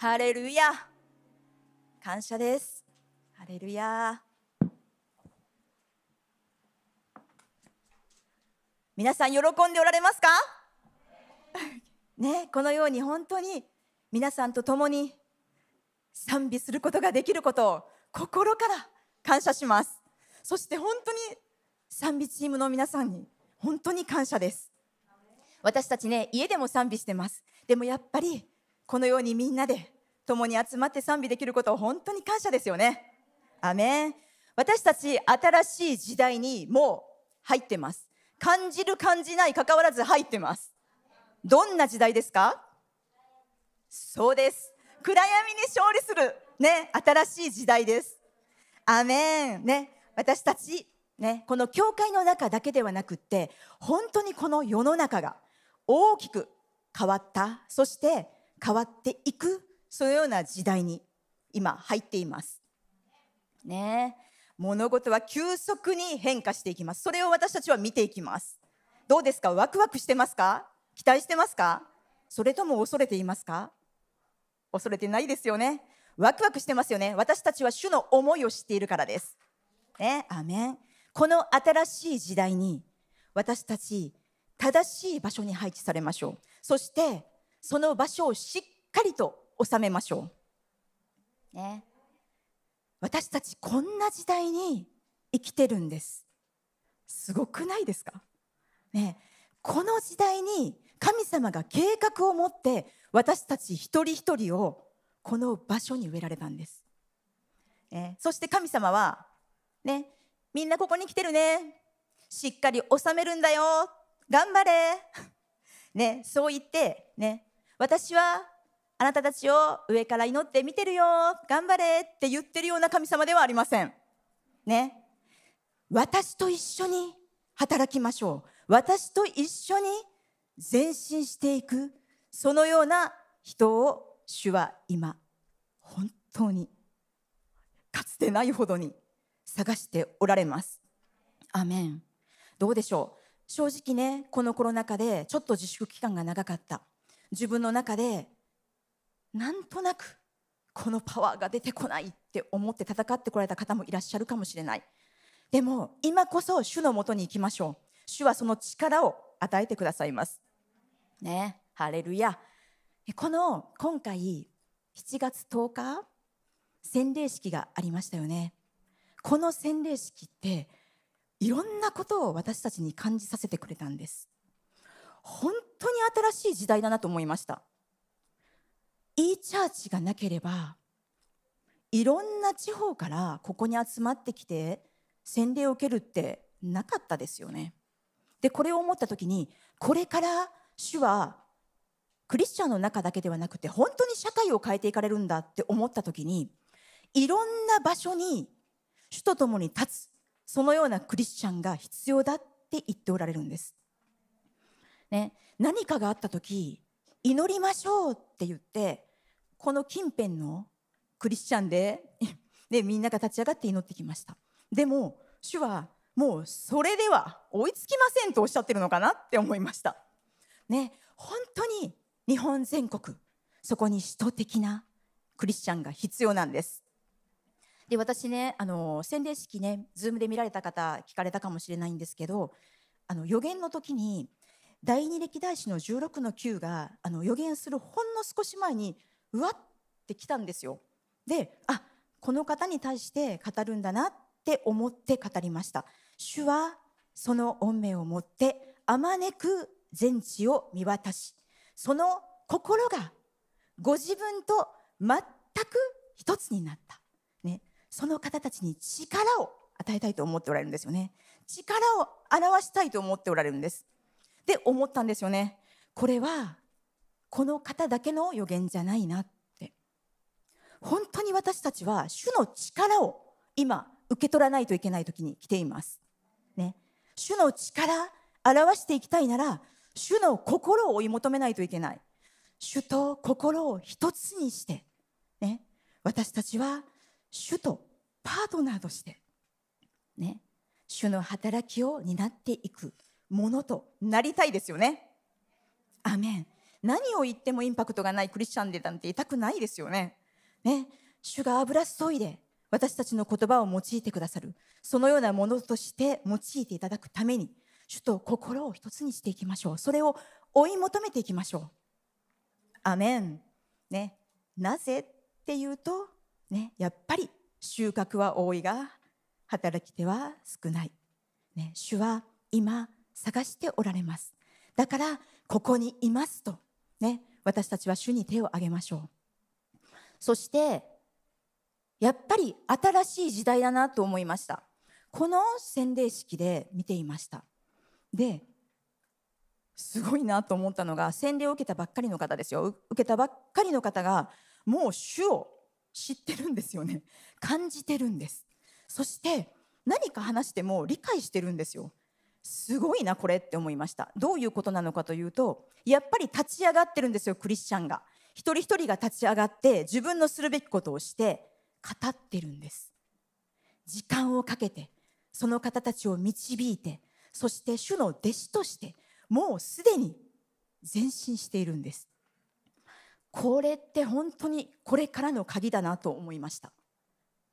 ハレルヤ感謝です。ハレルヤ皆さん喜んでおられますか？ねこのように本当に皆さんと共に賛美することができることを心から感謝します。そして本当に賛美チームの皆さんに本当に感謝です。私たちね家でも賛美してます。でもやっぱりこのようにみんなで共に集まって賛美できることを本当に感謝ですよね。アメン。私たち新しい時代にもう入ってます。感じる感じない関わらず入ってます。どんな時代ですか？そうです。暗闇に勝利するね新しい時代です。アメン。ね私たちねこの教会の中だけではなくって本当にこの世の中が大きく変わった。そして変わっていくそのような時代に今入っています。ね。物事は急速に変化していきます。それを私たちは見ていきます。どうですか？ワクワクしてますか？期待してますか？それとも恐れていますか？恐れてないですよね。ワクワクしてますよね。私たちは主の思いを知っているからです。ね。アメン。この新しい時代に私たち正しい場所に配置されましょう。そしてその場所をしっかりと収めましょう。ね。私たちこんな時代に生きてるんです。すごくないですか？ね。この時代に神様が計画を持って私たち一人一人をこの場所に植えられたんです、ね、そして神様はね。みんなここに来てるね。しっかり収めるんだよ。頑張れ。ね。そう言ってね。私はあなたたちを上から祈って見てるよ頑張れって言ってるような神様ではありません。ね。私と一緒に働きましょう。私と一緒に前進していくそのような人を主は今本当にかつてないほどに探しておられます。アメン。どうでしょう。正直ねこのコロナ禍でちょっと自粛期間が長かった。自分の中でなんとなくこのパワーが出てこないって思って戦ってこられた方もいらっしゃるかもしれない。でも今こそ主のもとに行きましょう。主はその力を与えてくださいます。ね。ハレルヤ。この今回7月10日洗礼式がありましたよね。この洗礼式っていろんなことを私たちに感じさせてくれたんです。本当に新しい時代だなと思いました e チャーチがなければいろんな地方からここに集まってきて洗礼を受けるってなかったですよねでこれを思った時にこれから主はクリスチャンの中だけではなくて本当に社会を変えていかれるんだって思った時にいろんな場所に主と共に立つそのようなクリスチャンが必要だって言っておられるんです。ね、何かがあった時祈りましょうって言ってこの近辺のクリスチャンででみんなが立ち上がって祈ってきました。でも主はもうそれでは追いつきませんとおっしゃってるのかなって思いました。ね本当に日本全国そこに使徒的なクリスチャンが必要なんです。で私ねあの洗礼式ねズームで見られた方聞かれたかもしれないんですけどあの予言の時に第二歴代史の16の9があの予言するほんの少し前にうわってきたんですよ。であこの方に対して語るんだなって思って語りました。主はその恩命をもってあまねく全地を見渡しその心がご自分と全く一つになった、ね、その方たちに力を与えたいと思っておられるんですよね力を表したいと思っておられるんですで思ったんですよね。これはこの方だけの予言じゃないなって。本当に私たちは主の力を今受け取らないといけない時に来ています、ね、主の力表していきたいなら主の心を追い求めないといけない。主と心を一つにして、ね、私たちは主とパートナーとして、ね、主の働きを担っていく。ものとなりたいですよね。アメン。何を言ってもインパクトがないクリスチャンでなんていたくないですよね。ね、主が油注いで私たちの言葉を用いてくださる。そのようなものとして用いていただくために主と心を一つにしていきましょう。それを追い求めていきましょう。アメン。ね。なぜっていうとね。やっぱり収穫は多いが働き手は少ない、ね、主は今探しておられます。だからここにいますとね私たちは主に手を挙げましょう。そしてやっぱり新しい時代だなと思いました。この洗礼式で見ていました。ですごいなと思ったのが洗礼を受けたばっかりの方ですよ。受けたばっかりの方がもう主を知ってるんですよね。感じてるんです。そして何か話しても理解してるんですよ。すごいなこれって思いました。どういうことなのかというとやっぱり立ち上がってるんですよクリスチャンが。一人一人が立ち上がって自分のするべきことをして語ってるんです。時間をかけてその方たちを導いてそして主の弟子としてもうすでに前進しているんです。これって本当にこれからの鍵だなと思いました、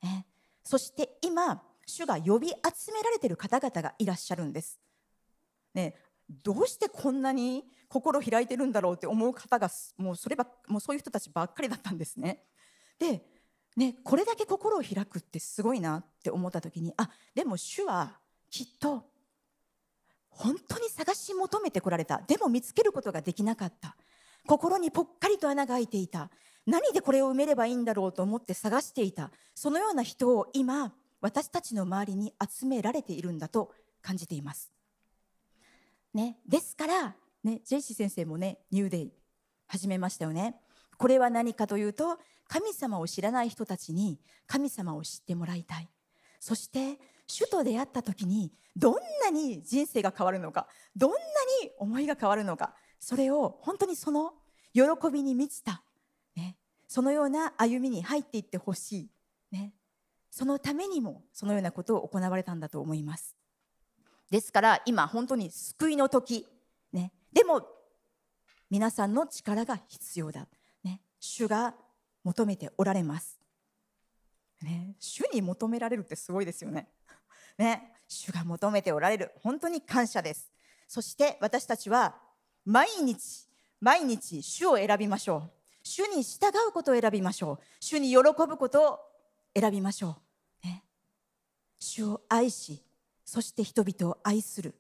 ね、そして今主が呼び集められている方々がいらっしゃるんです、ね、どうしてこんなに心開いてるんだろうって思う方がもうそればもうそういう人たちばっかりだったんですね。でね、これだけ心を開くってすごいなって思った時にあでも主はきっと本当に探し求めてこられた。でも見つけることができなかった。心にぽっかりと穴が開いていた。何でこれを埋めればいいんだろうと思って探していた。そのような人を今私たちの周りに集められているんだと感じています。ね、ですから、ね、ジェイシー先生もねニューデイ始めましたよね。これは何かというと神様を知らない人たちに神様を知ってもらいたいそして主と出会った時にどんなに人生が変わるのかどんなに思いが変わるのかそれを本当にその喜びに満ちた、ね、そのような歩みに入っていってほしい、そのためにもそのようなことを行われたんだと思いますですから今本当に救いの時、ね、でも皆さんの力が必要だね主が求めておられます。ね、主に求められるってすごいですよね。ね、主が求めておられる。本当に感謝です。そして私たちは毎日、毎日主を選びましょう。主に従うことを選びましょう。主に喜ぶことを選びましょう。主を愛し、そして人々を愛する。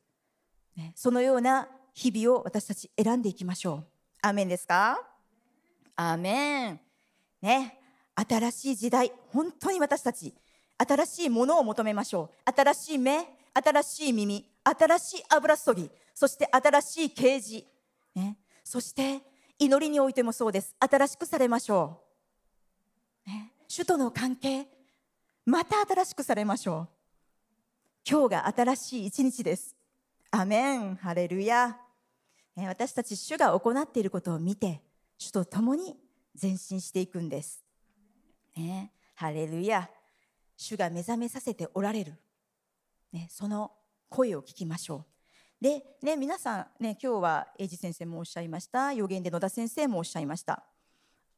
そのような日々を私たち選んでいきましょう。アーメンですか？アーメン。ね、新しい時代、本当に私たち、新しいものを求めましょう。新しい目、新しい耳、新しい油注ぎ、そして新しい啓示。ね、そして祈りにおいてもそうです。新しくされましょう。ね、主との関係、また新しくされましょう。今日が新しい一日です。アメン、ハレルヤ。私たち主が行っていることを見て、主と共に前進していくんです。ね、ハレルヤ主が目覚めさせておられる、ね、その声を聞きましょう。で、ね、皆さん、ね、今日は英二先生もおっしゃいました予言で野田先生もおっしゃいました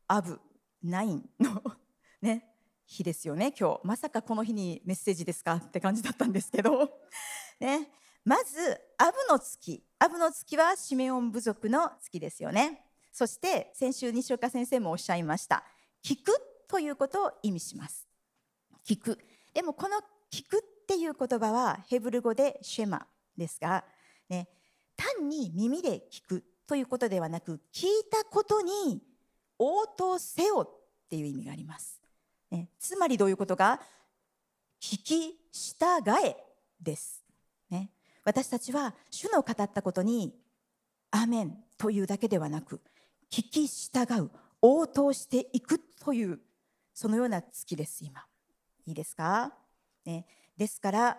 アブナインの ね、日ですよね。今日。まさかこの日にメッセージですか？って感じだったんですけど、ね、まずアブの月。アブの月はシメオン部族の月ですよね。そして先週西岡先生もおっしゃいました。聞くということを意味します。聞く。でもこの聞くっていう言葉はヘブル語でシェマですが、ね、単に耳で聞くということではなく聞いたことに応答せよっていう意味があります、つまりどういうことか？聞き従えです、ね、私たちは主の語ったことにアーメンというだけではなく聞き従う応答していくというそのような月です今。いいですか、ね、ですから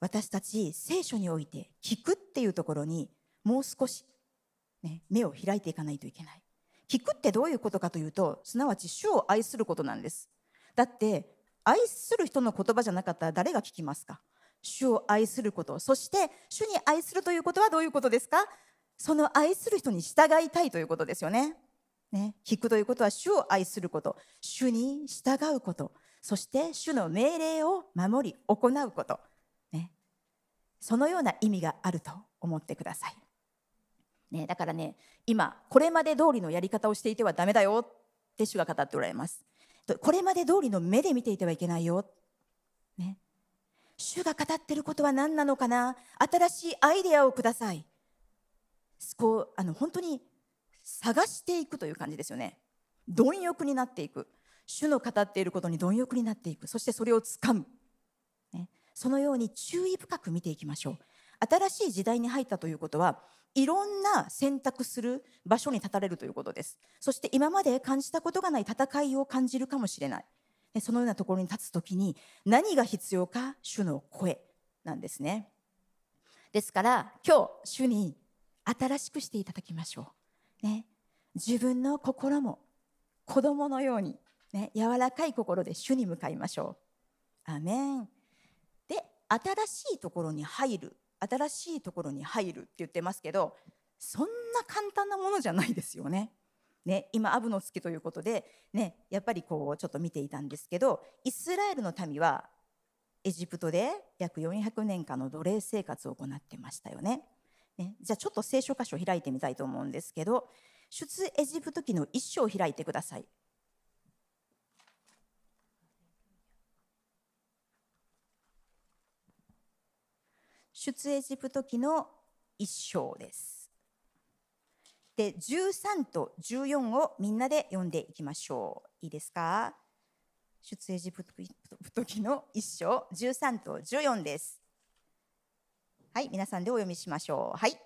私たち聖書において聞くっていうところにもう少し、ね、目を開いていかないといけない。聞くってどういうことかというとすなわち主を愛することなんです。だって愛する人の言葉じゃなかったら誰が聞きますか？主を愛すること。そして主に愛するということはどういうことですか？その愛する人に従いたいということですよね。ね、聞くということは主を愛すること、主に従うこと、そして主の命令を守り行うこと、ね、そのような意味があると思ってください。ね、だからね、今、これまで通りのやり方をしていてはだめだよって主が語っておられます。これまで通りの目で見ていてはいけないよ。ね、主が語ってることは何なのかな？新しいアイデアをください。こうあの本当に探していくという感じですよね。貪欲になっていく。主の語っていることに貪欲になっていく。そしてそれをつかむ、ね、そのように注意深く見ていきましょう。新しい時代に入ったということはいろんな選択する場所に立たれるということです。そして今まで感じたことがない戦いを感じるかもしれない。そのようなところに立つ時に何が必要か主の声なんですね。ですから今日主に新しくしていただきましょう。ね、自分の心も子供のように、ね、柔らかい心で主に向かいましょう。アメン。で新しいところに入る。新しいところに入るって言ってますけどそんな簡単なものじゃないですよね。ね、今アブの月ということで、ね、やっぱりこうちょっと見ていたんですけどイスラエルの民はエジプトで約400年間の奴隷生活を行ってましたよね。ね、じゃあちょっと聖書箇所を開いてみたいと思うんですけど出エジプト記の一章を開いてください。出エジプト記の一章です。で13と14をみんなで読んでいきましょう。いいですか？出エジプト記の一章13と14です。はい、皆さんでお読みしましょう。はい。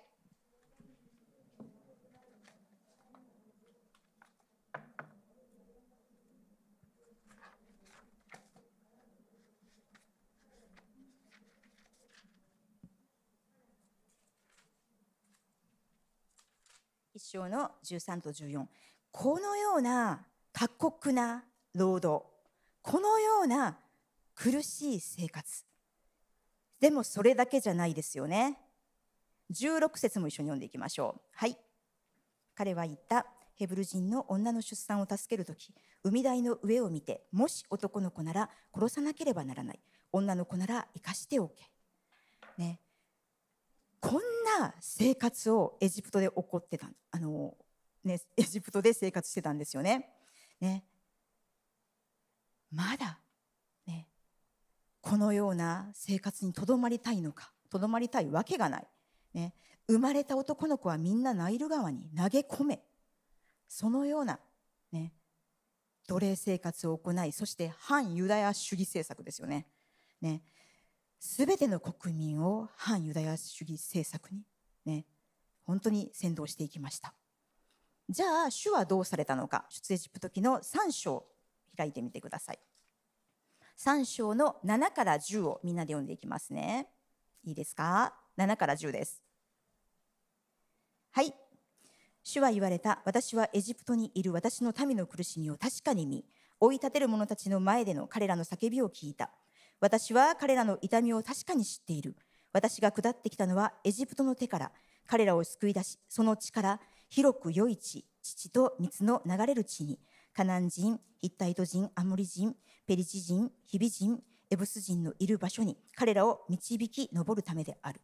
一章の13と14このような過酷な労働このような苦しい生活でもそれだけじゃないですよね。16節も一緒に読んでいきましょう。はい。彼は言った。ヘブル人の女の出産を助けるとき、海台の上を見て、もし男の子なら殺さなければならない。女の子なら生かしておけ。ね。こんな生活をエジプトで起こってたあの、ね、エジプトで生活してたんですよね。ね。まだこのような生活にとどまりたいのかとどまりたいわけがない、ね、生まれた男の子はみんなナイル川に投げ込め。そのような、ね、奴隷生活を行いそして反ユダヤ主義政策ですよね。ね。全ての国民を反ユダヤ主義政策に、ね、本当に先導していきました。じゃあ主はどうされたのか？出エジプト記の3章開いてみてください。3章の7から10をみんなで読んでいきますね。いいですか ?7 から10です。はい。主は言われた。私はエジプトにいる私の民の苦しみを確かに見、追い立てる者たちの前での彼らの叫びを聞いた。私は彼らの痛みを確かに知っている。私が下ってきたのはエジプトの手から彼らを救い出し、その地から広く良い地、父と蜜の流れる地に、カナン人、ヒッタイト人、アモリ人、ペリチ人、ヒビ人、エブス人のいる場所に彼らを導き上るためである。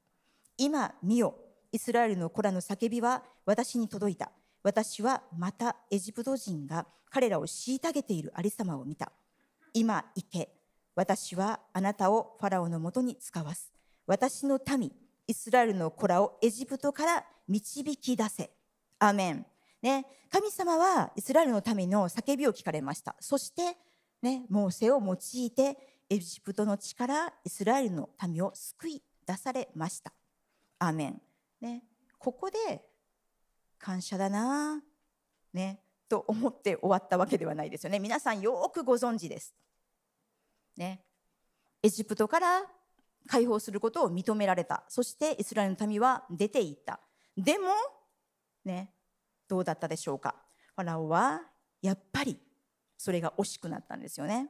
今見よ、イスラエルの子らの叫びは私に届いた。私はまたエジプト人が彼らを虐げているありさまを見た。今行け。私はあなたをファラオのもとに使わす。私の民、イスラエルの子らをエジプトから導き出せ。アメン。ね、神様はイスラエルの民の叫びを聞かれました。そして、ね、モーセを用いてエジプトの地からイスラエルの民を救い出されました。アメン、ね、ここで感謝だな、ね、と思って終わったわけではないですよね。皆さんよくご存知です、ね、エジプトから解放することを認められた。そしてイスラエルの民は出ていった。でもねどうだったでしょうか？ファラオはやっぱりそれが惜しくなったんですよね。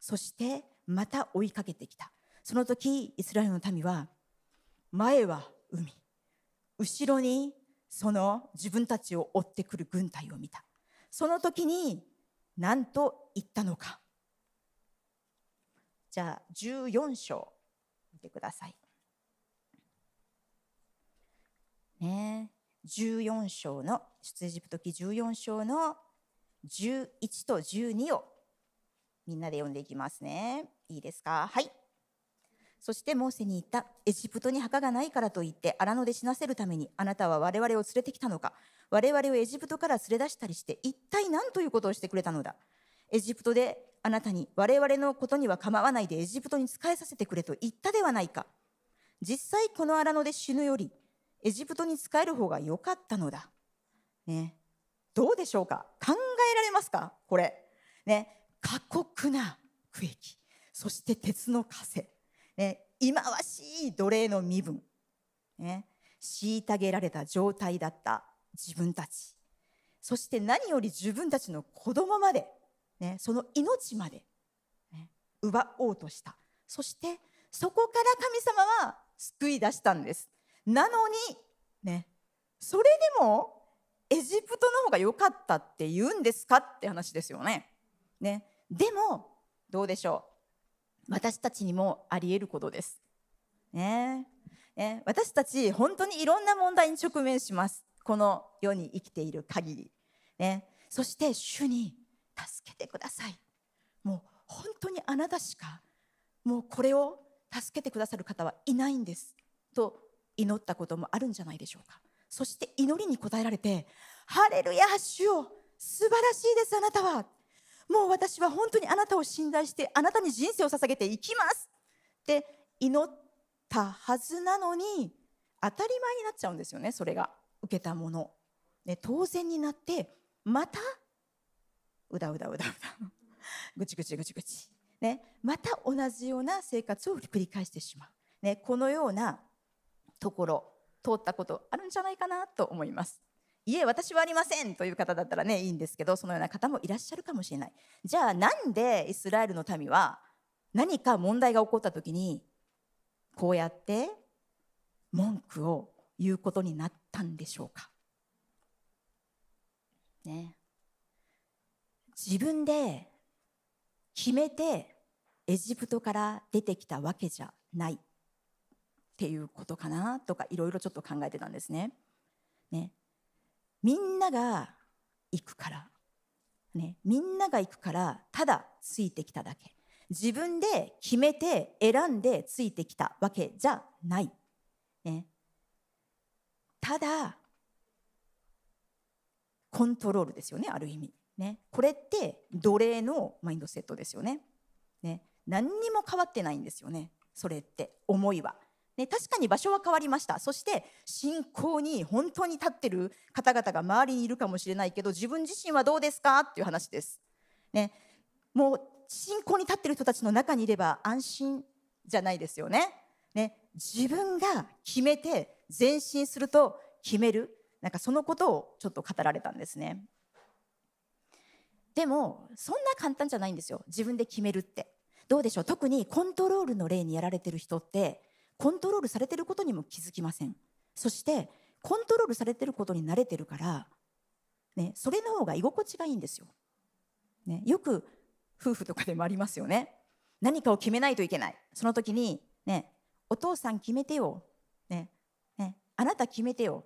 そしてまた追いかけてきた。その時イスラエルの民は前は海。後ろにその自分たちを追ってくる軍隊を見た。その時に何と言ったのか？じゃあ14章見てください。ね14章の出エジプト記14章の11と12をみんなで読んでいきますね。いいですか？はい。そしてモーセに言った。エジプトに墓がないからといって荒野で死なせるためにあなたは我々を連れてきたのか我々をエジプトから連れ出したりして一体何ということをしてくれたのだエジプトであなたに我々のことには構わないでエジプトに仕えさせてくれと言ったではないか。実際この荒野で死ぬよりエジプトに仕える方が良かったのだ。ね。どうでしょうか？考えられますか？これ。ね。過酷な区域。そして鉄の枷、ね、忌まわしい奴隷の身分、ね、虐げられた状態だった自分たち。そして何より自分たちの子供まで、ね、その命まで、ね、奪おうとしたそしてそこから神様は救い出したんですなのにねそれでもエジプトの方が良かったって言うんですかって話ですよね。ねでもどうでしょう私たちにもあり得ることです。ねね私たち本当にいろんな問題に直面します。この世に生きている限り。ね、そして主に助けてください。もう本当にあなたしかもうこれを助けてくださる方はいないんですと祈ったこともあるんじゃないでしょうか。そして祈りに応えられて「ハレルヤ主よ素晴らしいですあなたはもう私は本当にあなたを信頼してあなたに人生を捧げていきます」って祈ったはずなのに当たり前になっちゃうんですよねそれが受けたもの、ね、当然になってまたうだうだうだうだ。ぐちぐちぐちぐち、ね、また同じような生活を繰り返してしまう、ね、このようなところ通ったことあるんじゃないかなと思います。いえ私はありませんという方だったらねいいんですけどそのような方もいらっしゃるかもしれない。じゃあなんでイスラエルの民は何か問題が起こった時にこうやって文句を言うことになったんでしょうか？ね。自分で決めてエジプトから出てきたわけじゃないっていうことかなとかいろいろちょっと考えてたんですね。ねみんなが行くから、ね、みんなが行くからただついてきただけ自分で決めて選んでついてきたわけじゃない。ね、ただコントロールですよねある意味。ね、これって奴隷のマインドセットですよね。ね。何にも変わってないんですよね。それって。思いは。ね、確かに場所は変わりました。そして信仰に本当に立ってる方々が周りにいるかもしれないけど自分自身はどうですか？っていう話です、ね、もう信仰に立ってる人たちの中にいれば安心じゃないですよね。ね。自分が決めて前進すると決める。なんかそのことをちょっと語られたんですね。でもそんな簡単じゃないんですよ。自分で決めるって。どうでしょう？特にコントロールの例にやられてる人ってコントロールされてることにも気づきません。そしてコントロールされてることに慣れてるから、ね、それの方が居心地がいいんですよ、ね、よく夫婦とかでもありますよね。何かを決めないといけない。その時に、ね、お父さん決めてよ、ねね、あなた決めてよ、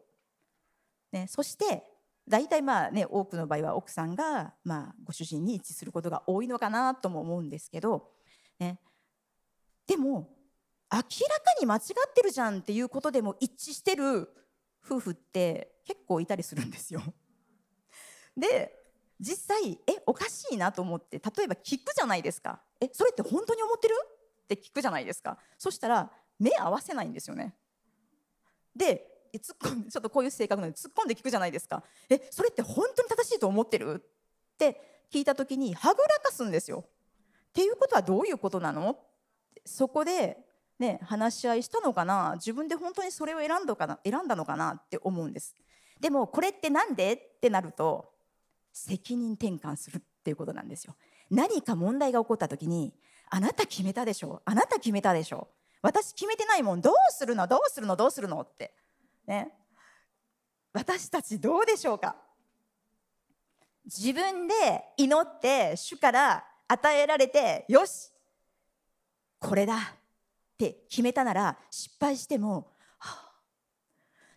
ね、そして大体まあね多くの場合は奥さんがまあご主人に一致することが多いのかなとも思うんですけど、ね、でも明らかに間違ってるじゃんっていうことでも一致してる夫婦って結構いたりするんですよ。で実際えおかしいなと思って例えば聞くじゃないですかえそれって本当に思ってる？って聞くじゃないですかそしたら目合わせないんですよね。で突っ込んで ちょっとこういう性格なので突っ込んで聞くじゃないですか。えそれって本当に正しいと思ってる？って聞いた時にはぐらかすんですよ。っていうことはどういうことなの？そこでね、話し合いしたのかな？自分で本当にそれを選んだかな選んだのかな？って思うんです。でもこれって何で？ってなると責任転換するっていうことなんですよ。何か問題が起こった時にあなた決めたでしょ？あなた決めたでしょ？私決めてないもん。どうするの？どうするの？どうするの？ってね。私たちどうでしょうか？自分で祈って主から与えられてよしこれだって決めたなら失敗しても、はあ、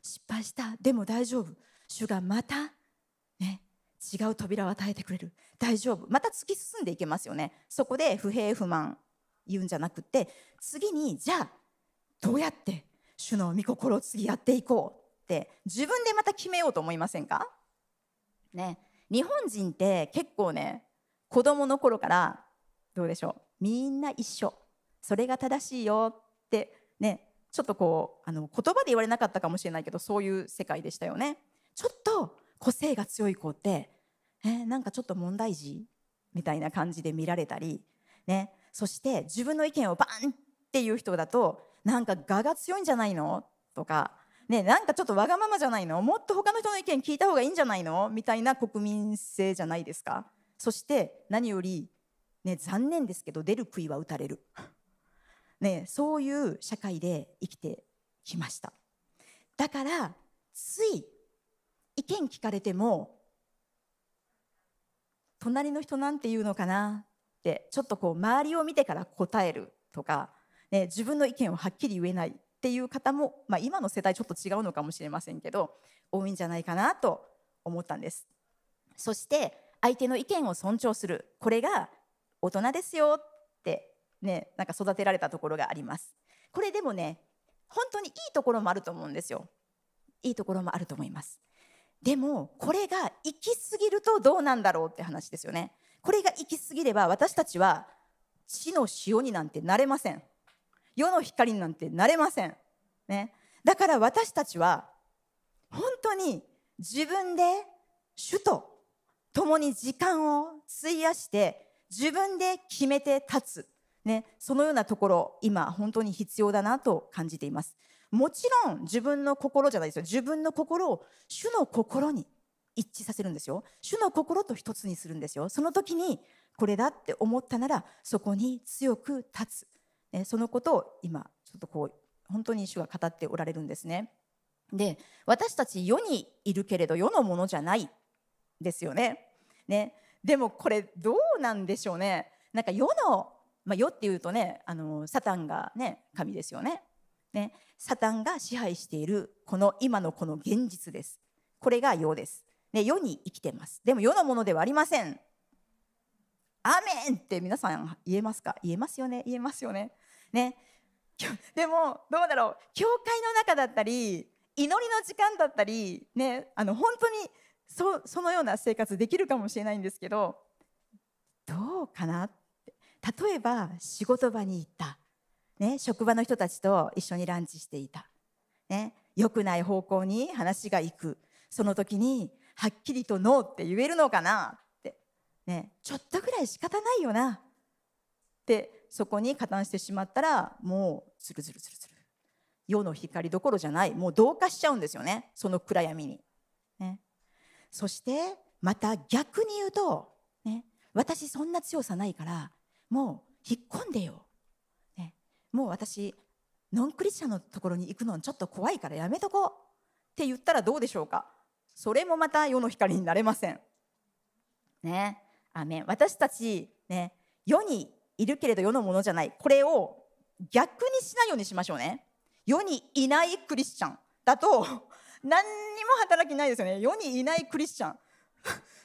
失敗した。でも大丈夫。主がまたね違う扉を与えてくれる。大丈夫。また突き進んでいけますよね。そこで不平不満言うんじゃなくて次にじゃあどうやって主の御心を次やっていこうって自分でまた決めようと思いませんか？ね。日本人って結構ね子供の頃からどうでしょう？みんな一緒。それが正しいよってね。ちょっとこうあの言葉で言われなかったかもしれないけどそういう世界でしたよね。ちょっと個性が強い子ってえなんかちょっと問題児？みたいな感じで見られたりね。そして自分の意見をバンっていう人だとなんか我が強いんじゃないの？とかね、なんかちょっとわがままじゃないの？もっと他の人の意見聞いた方がいいんじゃないの？みたいな国民性じゃないですか？そして何より、ね、残念ですけど出る杭は打たれる、ね、そういう社会で生きてきました。だからつい意見聞かれても隣の人なんて言うのかな？ってちょっとこう周りを見てから答えるとか、ね、自分の意見をはっきり言えないっていう方も、まあ、今の世代ちょっと違うのかもしれませんけど多いんじゃないかなと思ったんです。そして相手の意見を尊重する。これが大人ですよってねなんか育てられたところがあります。これでもね本当にいいところもあると思うんですよ。いいところもあると思います。でもこれが行き過ぎるとどうなんだろうって話ですよね。これが行き過ぎれば私たちは地の塩になんてなれません。世の光なんてなれません。ね、だから私たちは本当に自分で主と共に時間を費やして自分で決めて立つ、ね、そのようなところ今本当に必要だなと感じています。もちろん自分の心じゃないですよ。自分の心を主の心に一致させるんですよ。主の心と一つにするんですよ。その時にこれだって思ったならそこに強く立つ。えそのことを今ちょっとこう本当に主が語っておられるんですね。で私たち世にいるけれど世のものじゃないですよね。ねでもこれどうなんでしょうね。なんか世の、まあ、世っていうとねあのサタンがね神ですよね。ねサタンが支配しているこの今のこの現実です。これが世です。ね、世に生きてます。でも世のものではありません。アメンって皆さん言えますか？言えますよね？言えますよね？ね。でもどうだろう。教会の中だったり祈りの時間だったりねあの本当にそそのような生活できるかもしれないんですけどどうかなって。例えば仕事場に行った、ね、職場の人たちと一緒にランチしていた、ね、良くない方向に話が行く。その時にはっきりと「ノー」って言えるのかなって、ね、ちょっとぐらい仕方ないよなってそこに加担してしまったらもうズルズルズルズル世の光どころじゃない。もう同化しちゃうんですよね。その暗闇に。ね、そしてまた逆に言うと、ね、私そんな強さないからもう引っ込んでよ、ね、もう私ノンクリスチャンのところに行くのちょっと怖いからやめとこう。って言ったらどうでしょうか。それもまた世の光になれません。ね、アメ私たち、ね、世にいるけれど世のものじゃない。これを逆にしないようにしましょうね。世にいないクリスチャンだと何にも働きないですよね。世にいないクリスチャン。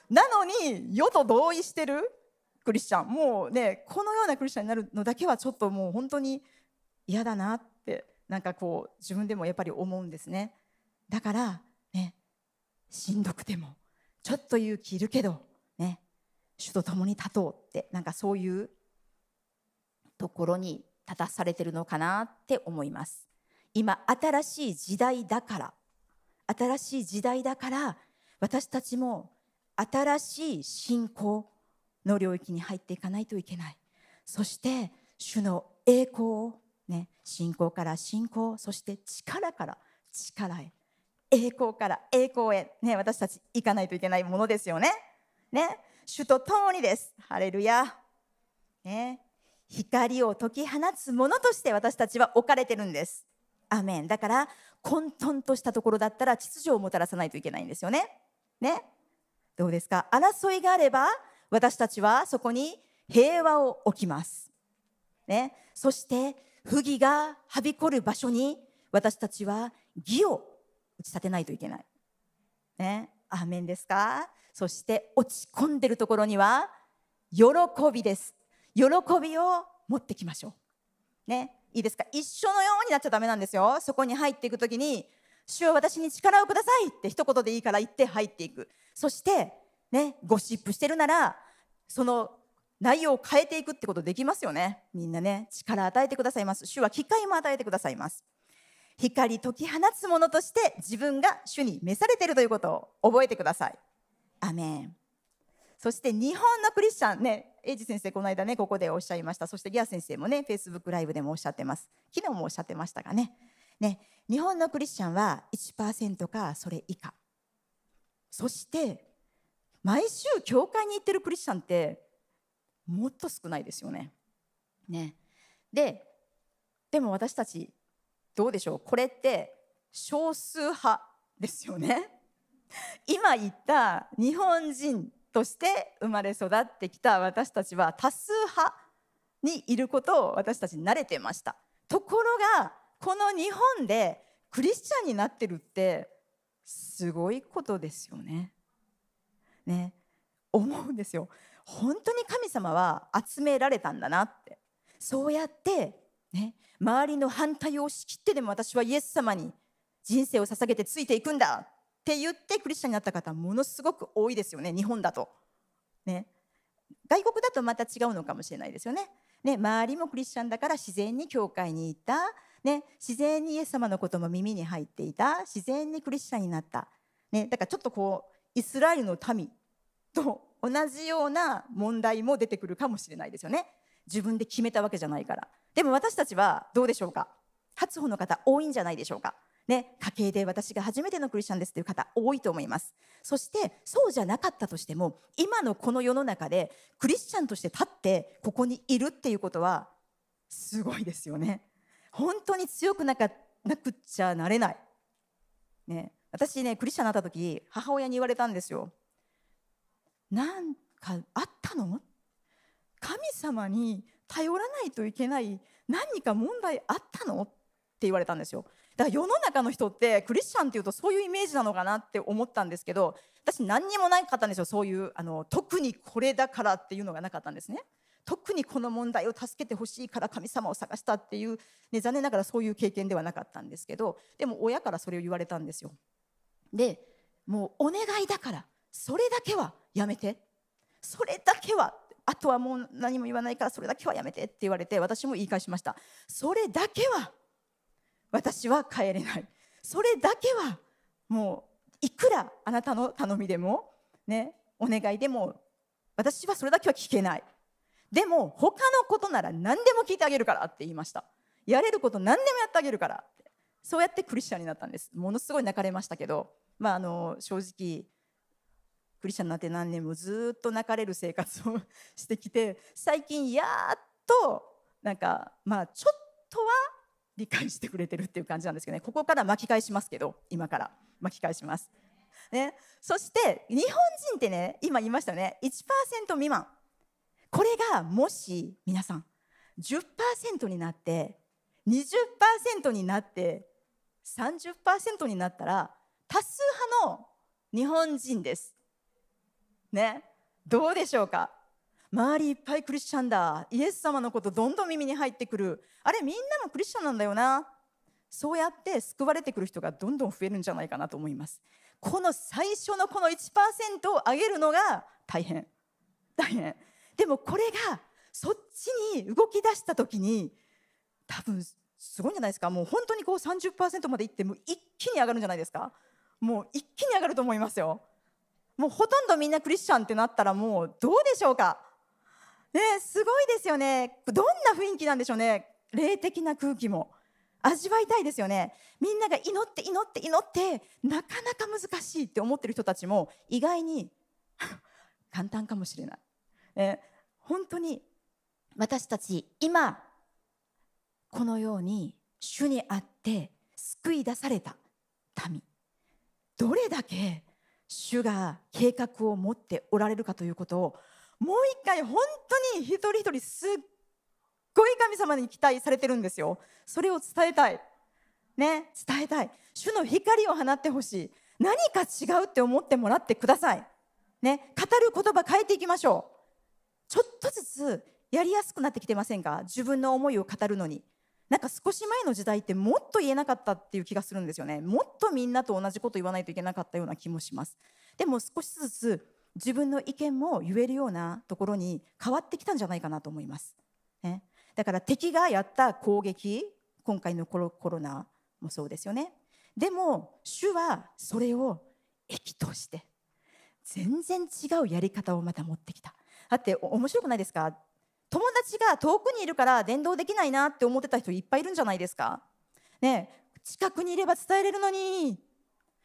なのに世と同意してるクリスチャン。もうねこのようなクリスチャンになるのだけはちょっともう本当に嫌だなってなんかこう自分でもやっぱり思うんですね。だからねしんどくてもちょっと勇気いるけどね主と共に立とうってなんかそういうところに立たされてるのかなって思います今新しい時代だから新しい時代だから私たちも新しい信仰の領域に入っていかないといけないそして主の栄光をね信仰から信仰そして力から力へ栄光から栄光へ、ね、私たち行かないといけないものですよね。ね主と共にです。ハレルヤ。ね、光を解き放つものとして私たちは置かれてるんです。アメン。だから混沌としたところだったら秩序をもたらさないといけないんですよね。ね。どうですか？争いがあれば私たちはそこに平和を置きます。ね。そして不義がはびこる場所に私たちは義を打ち立てないといけない。ね。アーメンですか？そして落ち込んでるところには喜びです。喜びを持ってきましょう。ね。いいですか？一緒のようになっちゃダメなんですよ。そこに入っていく時に主は私に力をくださいって一言でいいから言って入っていく。そしてねゴシップしてるならその内容を変えていくってことできますよね。みんなね力与えてくださいます。主は機会も与えてくださいます。光解き放つものとして自分が主に召されているということを覚えてください。アメン。そして日本のクリスチャンねエイジ先生この間ねここでおっしゃいました。そしてギア先生もねフェイスブックライブでもおっしゃってます。昨日もおっしゃってましたがね。ね日本のクリスチャンは1%かそれ以下。そして毎週教会に行ってるクリスチャンってもっと少ないですよね。ね。ででも私たちどうでしょう？これって少数派ですよね。今言った日本人として生まれ育ってきた私たちは多数派にいることを私たち慣れてましたところがこの日本でクリスチャンになってるってすごいことですよね。ね思うんですよ。本当に神様は集められたんだなってそうやってね周りの反対を押し切ってでも私はイエス様に人生を捧げてついていくんだって言ってクリスチャンになった方ものすごく多いですよね。日本だと。ね、外国だとまた違うのかもしれないですよね。ね。周りもクリスチャンだから自然に教会に行った、ね、自然にイエス様のことも耳に入っていた。自然にクリスチャンになった、ね、だからちょっとこうイスラエルの民と同じような問題も出てくるかもしれないですよね。自分で決めたわけじゃないから。でも私たちはどうでしょうか？初歩の方多いんじゃないでしょうか？ね、家系で私が初めてのクリスチャンですという方多いと思います。そしてそうじゃなかったとしても今のこの世の中でクリスチャンとして立ってここにいるっていうことはすごいですよね。本当に強くなかなくちゃなれない、ね、私ねクリスチャンになった時母親に言われたんですよ。なんかあったの？神様に頼らないといけない何か問題あったの？って言われたんですよ。だから世の中の人ってクリスチャンっていうとそういうイメージなのかなって思ったんですけど私何にもなかったんですよ。そういうあの特にこれだからっていうのがなかったんですね。特にこの問題を助けてほしいから神様を探したっていう、ね、残念ながらそういう経験ではなかったんですけどでも親からそれを言われたんですよ。でもうお願いだからそれだけはやめて。それだけはあとはもう何も言わないからそれだけはやめてって言われて私も言い返しました。それだけは私は帰れない。それだけはもういくらあなたの頼みでもねお願いでも私はそれだけは聞けない。でも他のことなら何でも聞いてあげるからって言いました。やれること何でもやってあげるからって。そうやってクリスチャンになったんです。ものすごい泣かれましたけど、まあ、あの正直クリスチャンになって何年もずっと泣かれる生活をしてきて最近やっとなんかまあちょっとは理解してくれてるっていう感じなんですけどね。ここから巻き返しますけど今から。巻き返します。ね、そして日本人ってね今言いましたよね。1%未満。これがもし皆さん10%になって20%になって30%になったら多数派の日本人です。ね。どうでしょうか？周りいっぱいクリスチャンだ。イエス様のことどんどん耳に入ってくる。あれみんなもクリスチャンなんだよな。そうやって救われてくる人がどんどん増えるんじゃないかなと思います。この最初のこの1%を上げるのが大変。大変。でもこれがそっちに動き出した時に多分すごいんじゃないですか。もう本当にこう30%までいっても一気に上がるんじゃないですか。もう一気に上がると思いますよ。もうほとんどみんなクリスチャンってなったらもうどうでしょうか。ねすごいですよね。どんな雰囲気なんでしょうね。霊的な空気も。味わいたいですよね。みんなが祈って祈って祈ってなかなか難しいって思ってる人たちも意外に 簡単かもしれない、ね、本当に私たち今このように主にあって救い出された民。どれだけ主が計画を持っておられるかということをもう一回本当に一人一人すっごい神様に期待されてるんですよ。それを伝えたい。ね伝えたい。主の光を放ってほしい。何か違うって思ってもらってください。ね語る言葉変えていきましょう。ちょっとずつやりやすくなってきてませんか？自分の思いを語るのに。なんか少し前の時代ってもっと言えなかったっていう気がするんですよね。もっとみんなと同じこと言わないといけなかったような気もします。でも少しずつ自分の意見も言えるようなところに変わってきたんじゃないかなと思います、ね、だから敵がやった攻撃今回のコロコロナもそうですよね。でも主はそれを益として全然違うやり方をまた持ってきた。だって面白くないですか？友達が遠くにいるから伝道できないなって思ってた人いっぱいいるんじゃないですか？ね。近くにいれば伝えれるのに、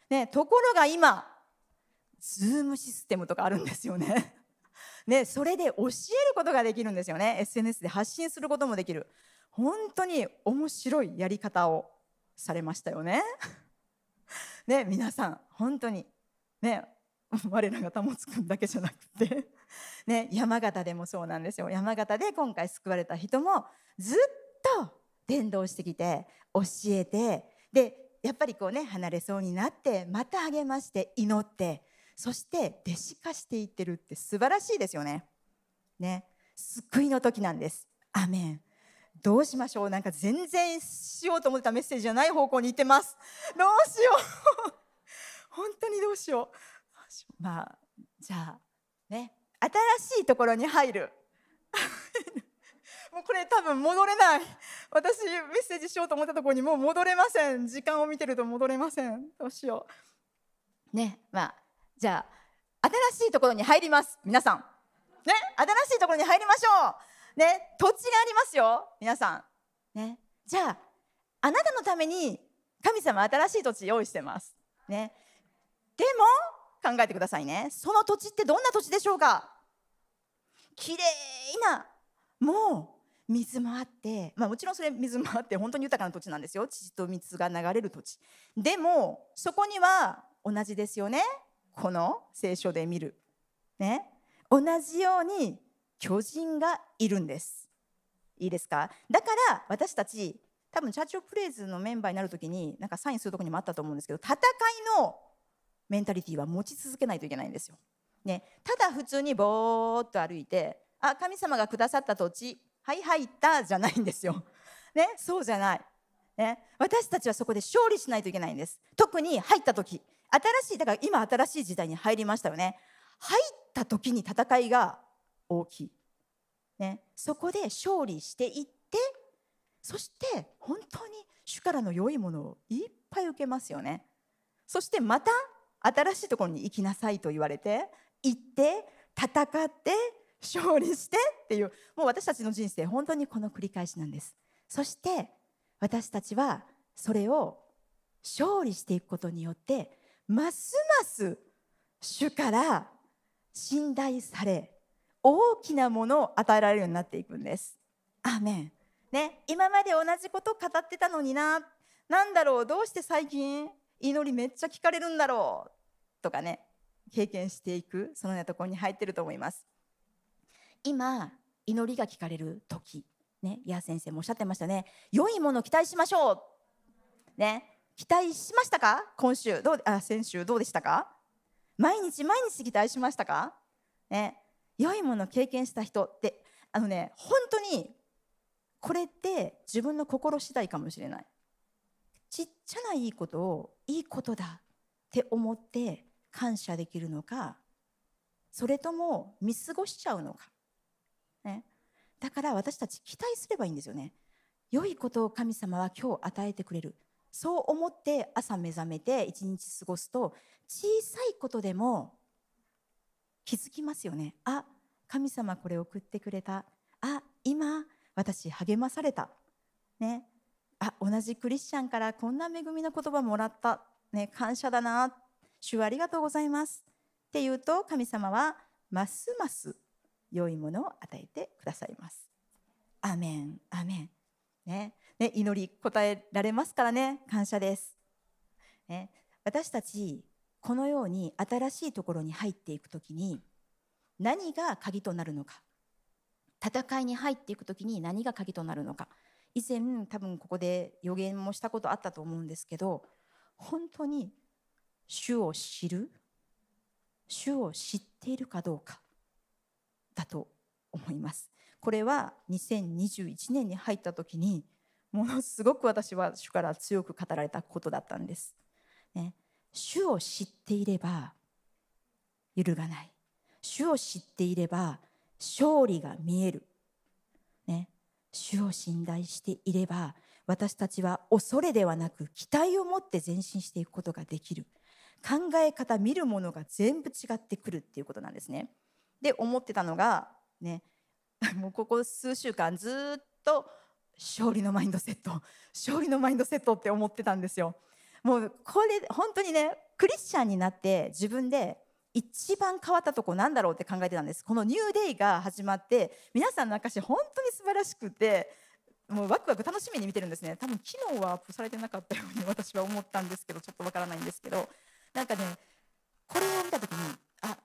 ね、ところが今ズームシステムとかあるんですよね。ね、それで教えることができるんですよね。SNS で発信することもできる。本当に面白いやり方をされましたよね。ね皆さん本当に。ね 我らが保つくんだけじゃなくて。ね、山形でもそうなんですよ。山形で今回救われた人もずっと伝道してきて教えてでやっぱりこうね離れそうになってまた励まして祈ってそして弟子化していってるって素晴らしいですよね。ね。救いの時なんです。アメン。どうしましょう。なんか全然しようと思ってたメッセージじゃない方向に行ってます。どうしよう。本当にどうしよう。まあじゃあね。新しいところに入る。もうこれ多分戻れない。私メッセージしようと思ったところにもう戻れません。時間を見てると戻れません。どうしよう。ね。まあじゃあ新しいところに入ります。皆さん。ね？新しいところに入りましょう。ね？土地がありますよ。皆さん。ね？じゃああなたのために神様新しい土地用意してます。ね？でも考えてくださいね。その土地ってどんな土地でしょうか？きれいなもう水もあって、まあ、もちろんそれ水もあって本当に豊かな土地なんですよ。乳と水が流れる土地。でもそこには同じですよね。この聖書で見る。ね。同じように巨人がいるんです。いいですか？だから私たち多分チャーチオプレイズのメンバーになる時になんかサインするとこにもあったと思うんですけど戦いのメンタリティーは持ち続けないといけないんですよ。ね、ただ普通にぼーっと歩いてあ神様がくださった土地はい入ったじゃないんですよ。ね、そうじゃない、ね。私たちはそこで勝利しないといけないんです。特に入った時。新しいだから今新しい時代に入りましたよね。入った時に戦いが大きい。ね、そこで勝利していってそして本当に主からの良いものをいっぱい受けますよね。そしてまた新しいところに行きなさいと言われて行って戦って勝利してっていうもう私たちの人生本当にこの繰り返しなんですそして私たちはそれを勝利していくことによってますます主から信頼され大きなものを与えられるようになっていくんです。アメン。ね今まで同じこと語ってたのにな。何だろうどうして最近祈りめっちゃ聞かれるんだろうとかね経験していくそのようなところに入ってると思います。今祈りが聞かれる時。ね矢先生もおっしゃってましたね。良いものを期待しましょう。ね期待しましたか？今週どうあ先週どうでしたか？毎日毎日期待しましたか？ね良いものを経験した人ってあのね本当にこれって自分の心次第かもしれない。ちっちゃないいことをいいことだって思って感謝できるのかそれとも見過ごしちゃうのか、ね、だから私たち期待すればいいんですよね。良いことを神様は今日与えてくれる。そう思って朝目覚めて一日過ごすと小さいことでも気づきますよね。あ神様これ送ってくれた。あ今私励まされた。ね。あ同じクリスチャンからこんな恵みの言葉もらった、ね、感謝だな。主ありがとうございます。って言うと神様はますます良いものを与えてくださいます。アメンアメン。ね。ね、祈り答えられますからね。感謝です、ね、私たちこのように新しいところに入っていくときに何が鍵となるのか。戦いに入っていくときに何が鍵となるのか。以前多分ここで予言もしたことあったと思うんですけど本当に主を知る主を知っているかどうかだと思います。これは2021年に入った時にものすごく私は主から強く語られたことだったんです、ね、主を知っていれば揺るがない。主を知っていれば勝利が見える、ね、主を信頼していれば私たちは恐れではなく期待を持って前進していくことができる。考え方見るものが全部違ってくるっていうことなんですね。で思ってたのがね。もうここ数週間ずっと勝利のマインドセット勝利のマインドセットって思ってたんですよ。もうこれ本当にねクリスチャンになって自分で一番変わったとこなんだろうって考えてたんです。このニューデイが始まって皆さんの証本当に素晴らしくてもうワクワク楽しみに見てるんですね。多分昨日はアップされてなかったように 私は思ったんですけどちょっとわからないんですけど。なんかねこれを見た時にあ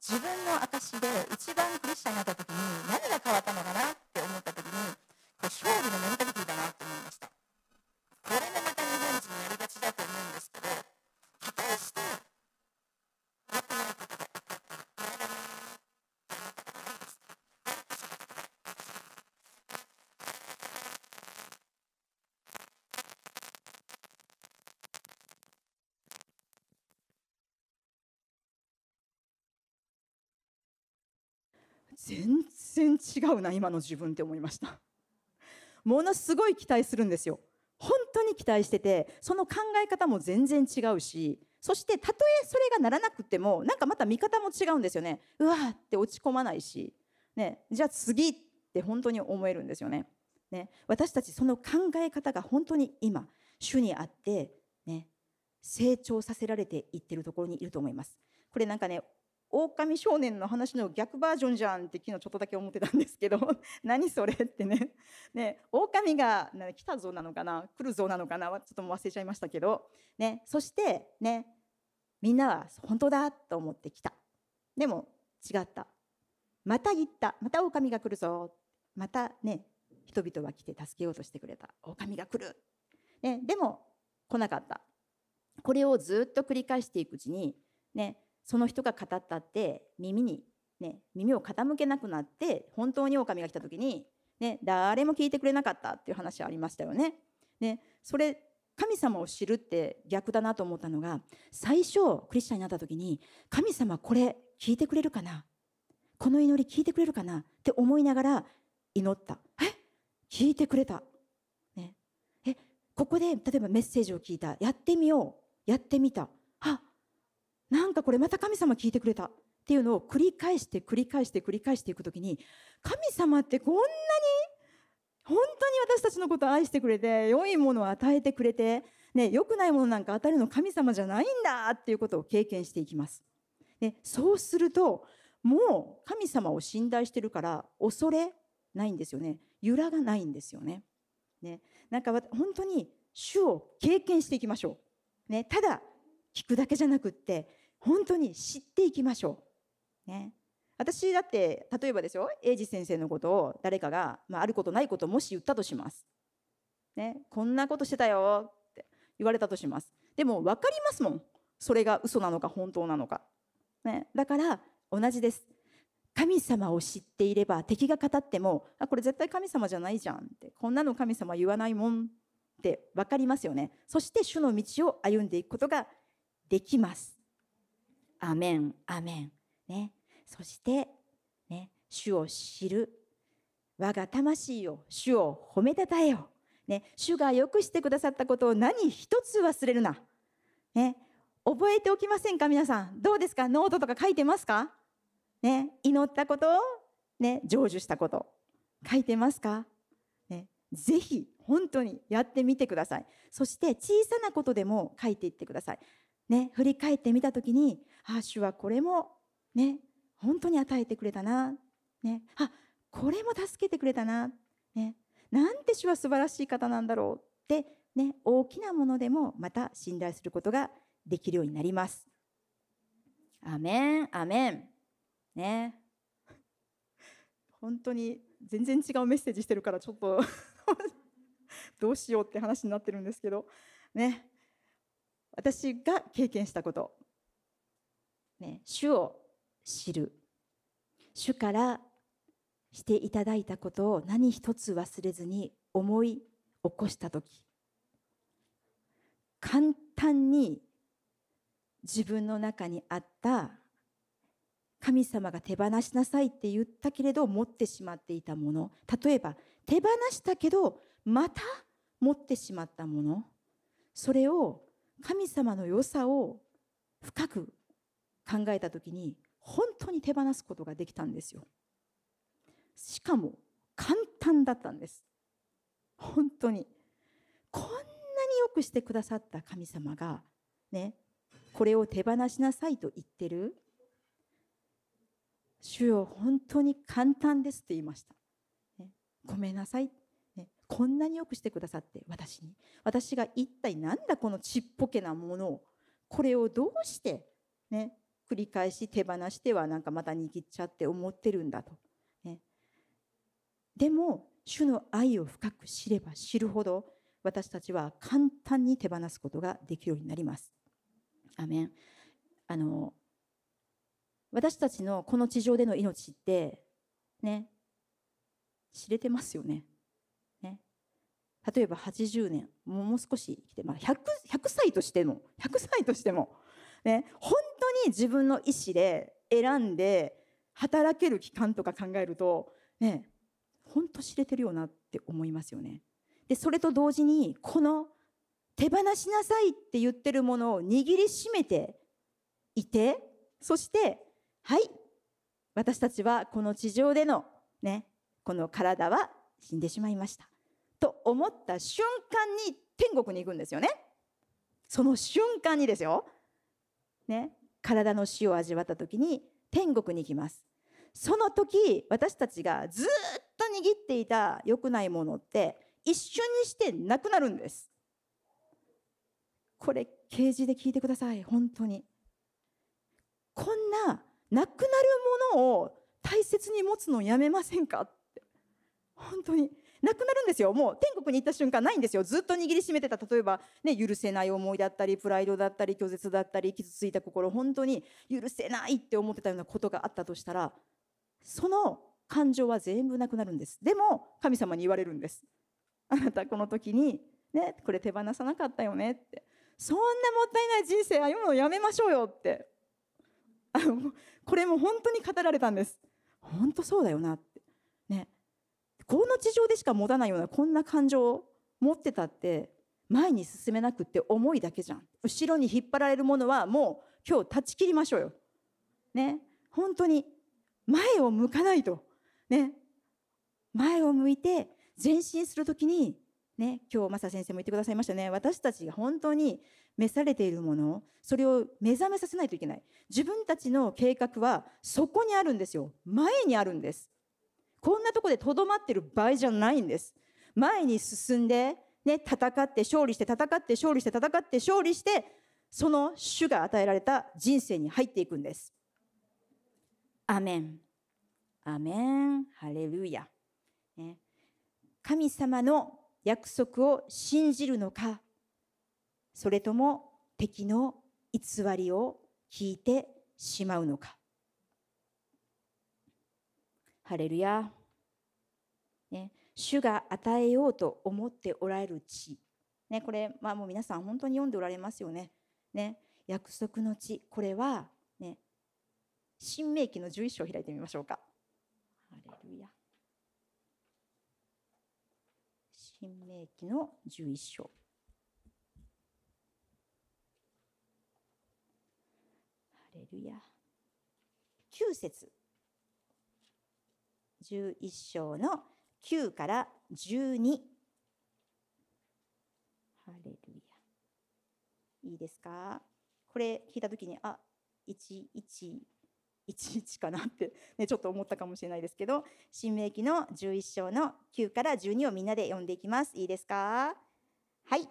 自分の証で一番クリスチャンになった時に何が変わったのかなって思った時にこれ勝利のメンタリティだなって思いました。これでまた日本人やりがちだと思うんですけど期待して良くないことが起こったらこれだなって思ったことないです。全然違うな今の自分って思いました。ものすごい期待するんですよ。本当に期待しててその考え方も全然違うしそしてたとえそれがならなくてもなんかまた見方も違うんですよね。うわーって落ち込まないし、ね、じゃあ次って本当に思えるんですよね。ね私たちその考え方が本当に今主にあって、ね、成長させられていってるところにいると思います。これなんかね狼少年の話の逆バージョンじゃんって昨日ちょっとだけ思ってたんですけど 何それってね。ね狼が来たぞなのかな？来るぞなのかな？ちょっともう忘れちゃいましたけど、ね、そしてねみんなは本当だと思ってきた。でも違った。また言った。また狼が来るぞ。またね人々は来て助けようとしてくれた。狼が来る、ね、でも来なかった。これをずっと繰り返していくうちにねその人が語ったって耳に、ね、耳を傾けなくなって本当に狼が来た時に、ね、誰も聞いてくれなかったっていう話ありましたよね。ねそれ神様を知るって逆だなと思ったのが最初クリスチャンになった時に神様これ聞いてくれるかな？この祈り聞いてくれるかなって思いながら祈った。え？聞いてくれた、ね、え？ここで例えばメッセージを聞いた。やってみよう。やってみた。あ？なんかこれまた神様聞いてくれたっていうのを繰り返して繰り返して繰り返していく時に神様ってこんなに本当に私たちのことを愛してくれて良いものを与えてくれて、ね、良くないものなんか与えるの神様じゃないんだっていうことを経験していきます。でそうするともう神様を信頼してるから恐れないんですよね揺らがないんですよね。ねなんか本当に主を経験していきましょう。ね、ただ聞くだけじゃなくって本当に知っていきましょう。ね、私だって例えばですよ英二先生のことを誰かが、まあ、あることないことをもし言ったとします。ね、こんなことしてたよって言われたとします。でも分かりますもんそれが嘘なのか本当なのか。ね、だから同じです。神様を知っていれば敵が語ってもあこれ絶対神様じゃないじゃんってこんなの神様言わないもんって分かりますよねそして主の道を歩んでいくことができます。アメン、アメン。ね。そして、ね、主を知る。我が魂を、主を褒めたたえよ。ね、主がよくしてくださったことを何一つ忘れるな。ね、覚えておきませんか皆さん。どうですか？ノートとか書いてますか？ね、祈ったことを、ね、成就したこと。書いてますか？ね、ぜひ本当にやってみてください。そして小さなことでも書いていってください。ね、振り返ってみた時にあ主はこれもね本当に与えてくれたな、ね、あこれも助けてくれたな、ね、なんて主は素晴らしい方なんだろうってね大きなものでもまた信頼することができるようになります。アメンアメン。ね。本当に全然違うメッセージしてるからちょっと どうしようって話になってるんですけどね。私が経験したこと。ね主を知る。主からしていただいたことを何一つ忘れずに思い起こした時。簡単に自分の中にあった神様が手放しなさいって言ったけれど持ってしまっていたもの。例えば手放したけどまた持ってしまったもの。それを神様の良さを深く考えた時に本当に手放すことができたんですよ。しかも簡単だったんです。本当に。こんなによくしてくださった神様がねこれを手放しなさいと言ってる。主よ本当に簡単ですって言いました、ね、ごめんなさい、ね、こんなによくしてくださって私に。私が一体なんだこのちっぽけなものを。これをどうしてね繰り返し手放してはなんかまた握っちゃって思ってるんだと、ね、でも主の愛を深く知れば知るほど私たちは簡単に手放すことができるようになります。アメン。あの私たちのこの地上での命ってね。知れてますよね。ね。例えば80年もう少し生きて、まあ100、100, 歳としても100歳としても、ね、本自分の意思で選んで働ける期間とか考えるとね本当知れてるよなって思いますよね。でそれと同時にこの手放しなさいって言ってるものを握りしめていてそしてはい私たちはこの地上でのねこの体は死んでしまいました。と思った瞬間に天国に行くんですよね。その瞬間にですよ。ね。体の死を味わった時に天国に行きます。その時私たちがずっと握っていた良くないものって一瞬にしてなくなるんです。これ啓示で聞いてください。本当に。こんななくなるものを大切に持つのやめませんかって。本当に。なくなるんですよ。もう天国に行った瞬間ないんですよ。ずっと握りしめてた。例えば、ね、許せない思いだったりプライドだったり拒絶だったり傷ついた心本当に許せないって思ってたようなことがあったとしたらその感情は全部なくなるんです。でも神様に言われるんです。あなたこの時にねこれ手放さなかったよねって。そんなもったいない人生歩むのやめましょうよって。あのこれも本当に語られたんです。本当そうだよなって。ね。この地上でしか持たないようなこんな感情を持ってたって前に進めなくって思いだけじゃん後ろに引っ張られるものはもう今日断ち切りましょうよね本当に前を向かないとね前を向いて前進するときにね、今日、マサ先生も言ってくださいましたね。私たちが本当に召されているもの、それを目覚めさせないといけない。自分たちの計画はそこにあるんですよ。前にあるんです。こんなとこでとどまってる場合じゃないんです。前に進んで、ね、戦って勝利して戦って勝利して戦って勝利して、その主が与えられた人生に入っていくんです。アメン。アメン。ハレルヤ。ね、神様の約束を信じるのかそれとも敵の偽りを聞いてしまうのかハレルヤ、ね、主が与えようと思っておられる地、ね、これ、まあ、もう皆さん本当に読んでおられますよね。ね約束の地これは、ね、新明記の11章を開いてみましょうか。ハレルヤ新明記の11章。ハレルヤ。9節11章の9から12。ハレルヤ。いいですか？これ聞いた時に、あ、1111かなって、ね、ちょっと思ったかもしれないですけど新明記の11章の9から12をみんなで読んでいきますいいですか？はい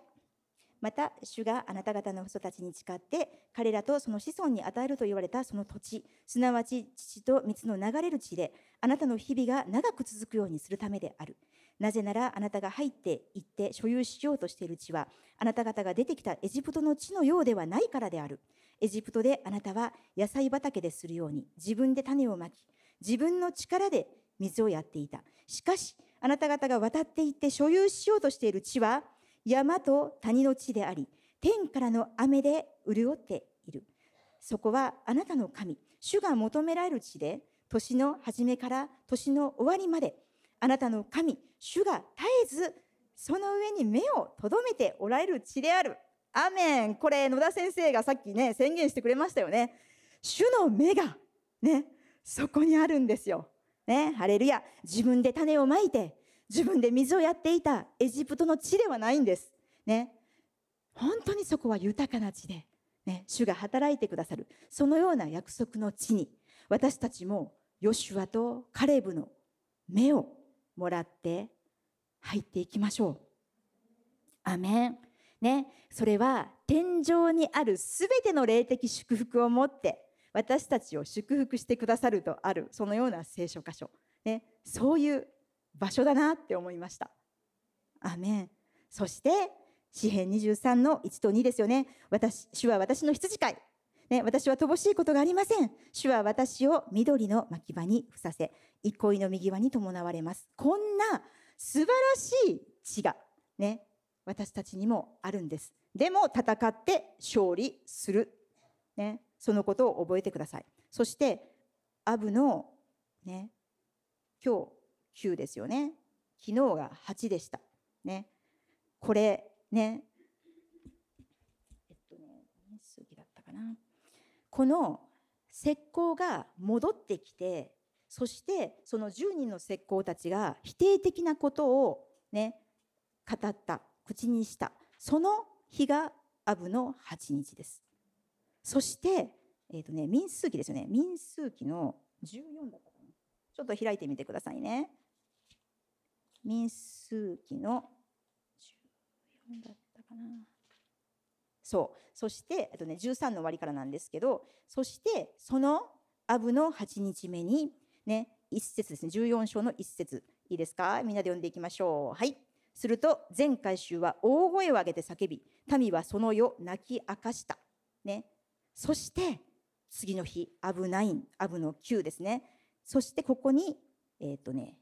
また主があなた方の人たちに誓って彼らとその子孫に与えると言われたその土地すなわち父と蜜の流れる地であなたの日々が長く続くようにするためである。なぜならあなたが入って行って所有しようとしている地はあなた方が出てきたエジプトの地のようではないからである。エジプトであなたは野菜畑でするように自分で種をまき自分の力で水をやっていた。しかしあなた方が渡っていって所有しようとしている地は山と谷の地であり天からの雨で潤っている。そこはあなたの神主が求められる地で年の初めから年の終わりまであなたの神主が絶えずその上に目をとどめておられる地である。アメン。これ野田先生がさっきね宣言してくれましたよね。主の目がねそこにあるんですよ。ねハレルヤ。自分で種をまいて自分で水をやっていたエジプトの地ではないんです。ね。本当にそこは豊かな地で、ね、主が働いてくださる。そのような約束の地に私たちもヨシュアとカレブの目をもらって入っていきましょう。アメン。ね、それは天井にあるすべての霊的祝福を持って私たちを祝福してくださるとある。そのような聖書箇所、ね、そういう場所だなって思いました。アメン。そして詩編23の1と2ですよね。私主は私の羊飼い。ね、私は乏しいことがありません。主は私を緑の牧場にふさせ、憩いの右輪に伴われます。こんな素晴らしい地が、ね、私たちにもあるんです。でも戦って勝利する。ね、そのことを覚えてください。そして、アブの、ね、今日9ですよね。昨日が8でした。ね、これね、えっとね、数記だったかな。この石膏が戻ってきてそしてその10人の石膏たちが否定的なことをね語った。口にした。その日がアブの8日です。そして、えーとね、民数記ですよね。民数記の14だったかな。ちょっと開いてみてくださいね。民数記の14だったかな。そう。そしてあと、ね、13の終わりからなんですけどそしてそのアブの8日目に、ね、一節ですね。14章の一節。いいですか？みんなで読んでいきましょう。はい。すると全回収は大声を上げて叫び民はその夜泣き明かした、ね、そして次の日アブ9アブの9ですね。そしてここにえっ、ー、とね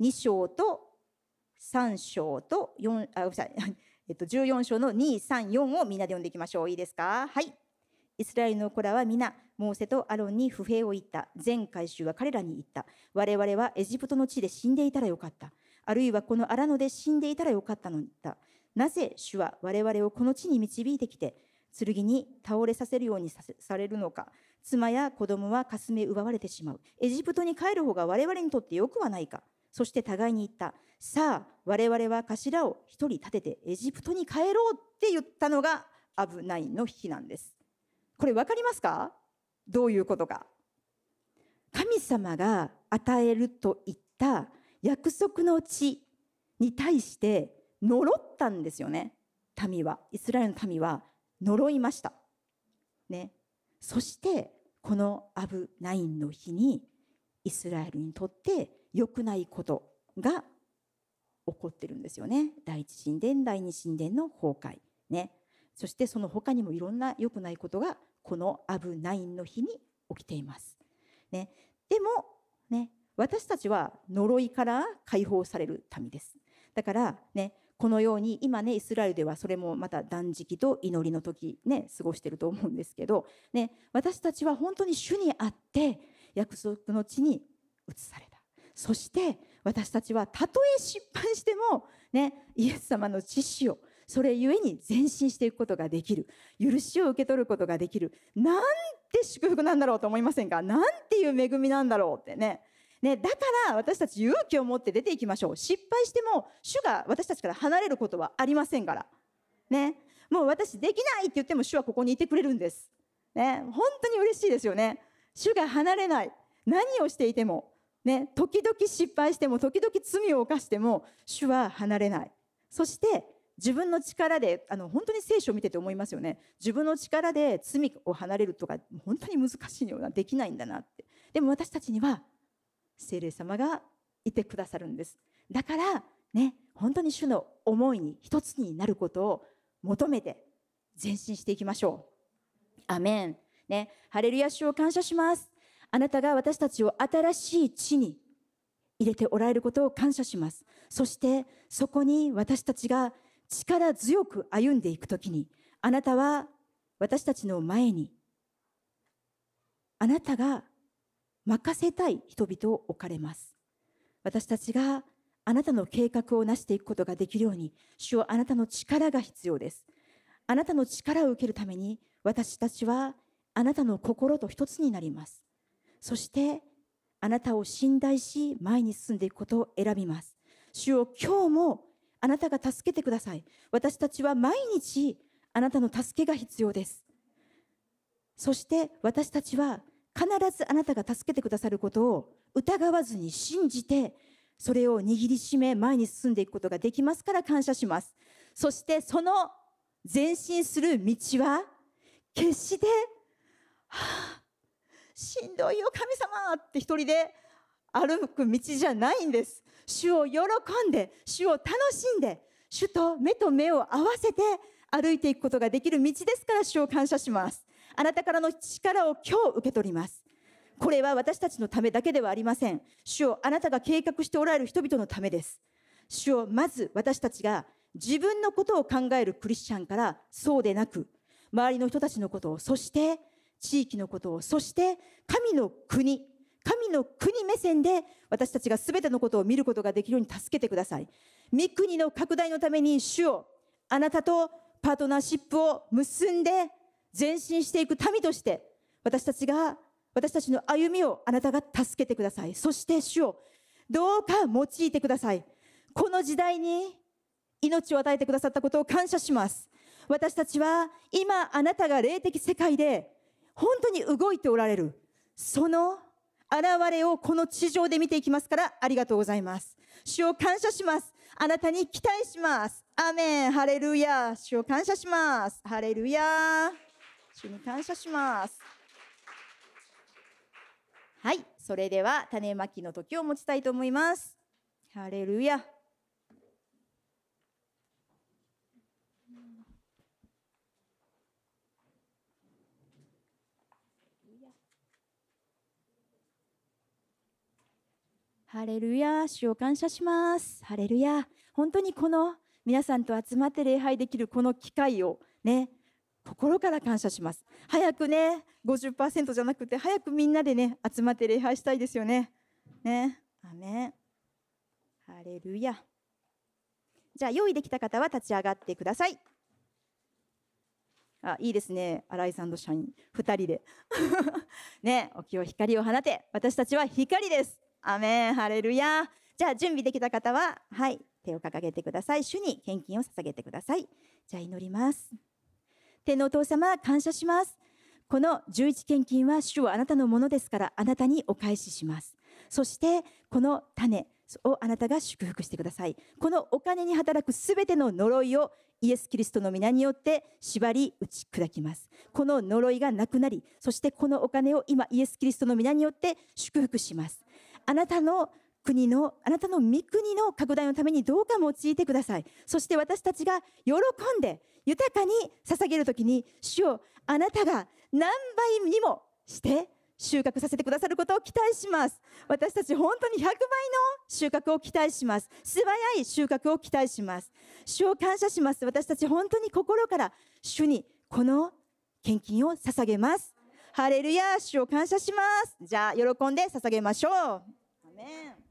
2章と3章と4あごめんなさい えっと、14章の2、3、4をみんなで読んでいきましょう。いいですか？はい。イスラエルの子らは皆、モーセとアロンに不平を言った。全回収は彼らに言った。我々はエジプトの地で死んでいたらよかった。あるいはこの荒野で死んでいたらよかったのだ。なぜ主は我々をこの地に導いてきて、剣に倒れさせるようにされるのか。妻や子供はかすめ奪われてしまう。エジプトに帰る方が我々にとってよくはないか。そして互いに言った。さあ、我々は頭を一人立ててエジプトに帰ろうって言ったのがアブナインの日なんです。これ分かりますか？どういうことか？神様が与えると言った約束の地に対して呪ったんですよね。民は、イスラエルの民は呪いました。ね。そして、このアブナインの日にイスラエルにとって良くないことが起こってるんですよね。第一神殿、第二神殿の崩壊。ね。そしてその他にもいろんな良くないことがこのアブナインの日に起きています。ね。でも、ね、私たちは呪いから解放される民です。だからね、このように今ねイスラエルではそれもまた断食と祈りの時ね過ごしてると思うんですけど、ね、私たちは本当に主にあって約束の地に移されそして私たちはたとえ失敗しても、ね、イエス様の知識をそれゆえに前進していくことができる。許しを受け取ることができる。なんて祝福なんだろうと思いませんか？なんていう恵みなんだろうってね。ね、だから私たち勇気を持って出ていきましょう。失敗しても主が私たちから離れることはありませんから、ね、もう私できないって言っても主はここにいてくれるんです、ね、本当に嬉しいですよね。主が離れない。何をしていても。ね時々失敗しても時々罪を犯しても主は離れない。そして自分の力であの本当に聖書を見てて思いますよね。自分の力で罪を離れるとか本当に難しいようなできないんだなって。でも私たちには聖霊様がいてくださるんです。だからね本当に主の思いに一つになることを求めて前進していきましょう。アメン。ねハレルヤ主を感謝します。あなたが私たちを新しい地に入れておられることを感謝しますそしてそこに私たちが力強く歩んでいくときに、あなたは私たちの前に、あなたが任せたい人々を置かれます。私たちがあなたの計画を成していくことができるように、主はあなたの力が必要です。あなたの力を受けるために、私たちはあなたの心と一つになります。そして、あなたを信頼し、前に進んでいくことを選びます。主を今日もあなたが助けてください。私たちは毎日あなたの助けが必要です。そして私たちは必ずあなたが助けてくださることを疑わずに信じて、それを握りしめ前に進んでいくことができますから感謝します。そしてその前進する道は決して、はあ、しんどいよ神様って一人で歩く道じゃないんです。主を喜んで、主を楽しんで、主と目と目を合わせて歩いていくことができる道ですから主を感謝します。あなたからの力を今日受け取ります。これは私たちのためだけではありません。主をあなたが計画しておられる人々のためです。主をまず私たちが自分のことを考えるクリスチャンからそうでなく、周りの人たちのことを、そして地域のことを、そして神の国、神の国目線で私たちが全てのことを見ることができるように助けてください。御国の拡大のために主をあなたとパートナーシップを結んで前進していく民として私たちが私たちの歩みをあなたが助けてください。そして主をどうか用いてください。この時代に命を与えてくださったことを感謝します。私たちは今あなたが霊的世界で本当に動いておられる。その現れをこの地上で見ていきますからありがとうございます。主を感謝します。あなたに期待します。アメン。ハレルヤ。主を感謝します。ハレルヤ。主に感謝します。はい。それでは種まきの時を持ちたいと思います。ハレルヤ。ハレルヤ、主を感謝します。ハレルヤ。本当にこの皆さんと集まって礼拝できるこの機会をね、心から感謝します。早くね、50%じゃなくて、早くみんなでね、集まって礼拝したいですよね。ね。アメン。ハレルヤ。じゃあ、用意できた方は立ち上がってください。あ、いいですね。新井さんと社員、2人で。ね、お清光を放て、私たちは光です。アメン。ハレルヤじゃあ準備できた方ははい手を掲げてください。主に献金を捧げてください。じゃあ祈ります。天のお父様感謝します。この11献金は主はあなたのものですからあなたにお返しします。そしてこの種をあなたが祝福してください。このお金に働くすべての呪いをイエス・キリストの皆によって縛り打ち砕きます。この呪いがなくなりそしてこのお金を今イエス・キリストの皆によって祝福します。あなたの国の、あなたの御国の拡大のためにどうか用いてください。そして私たちが喜んで豊かに捧げるときに、主をあなたが何倍にもして収穫させてくださることを期待します。私たち本当に100倍の収穫を期待します。素早い収穫を期待します。主を感謝します。私たち本当に心から主にこの献金を捧げます。ハレルヤ主を感謝します。じゃあ喜んで捧げましょう。Amen.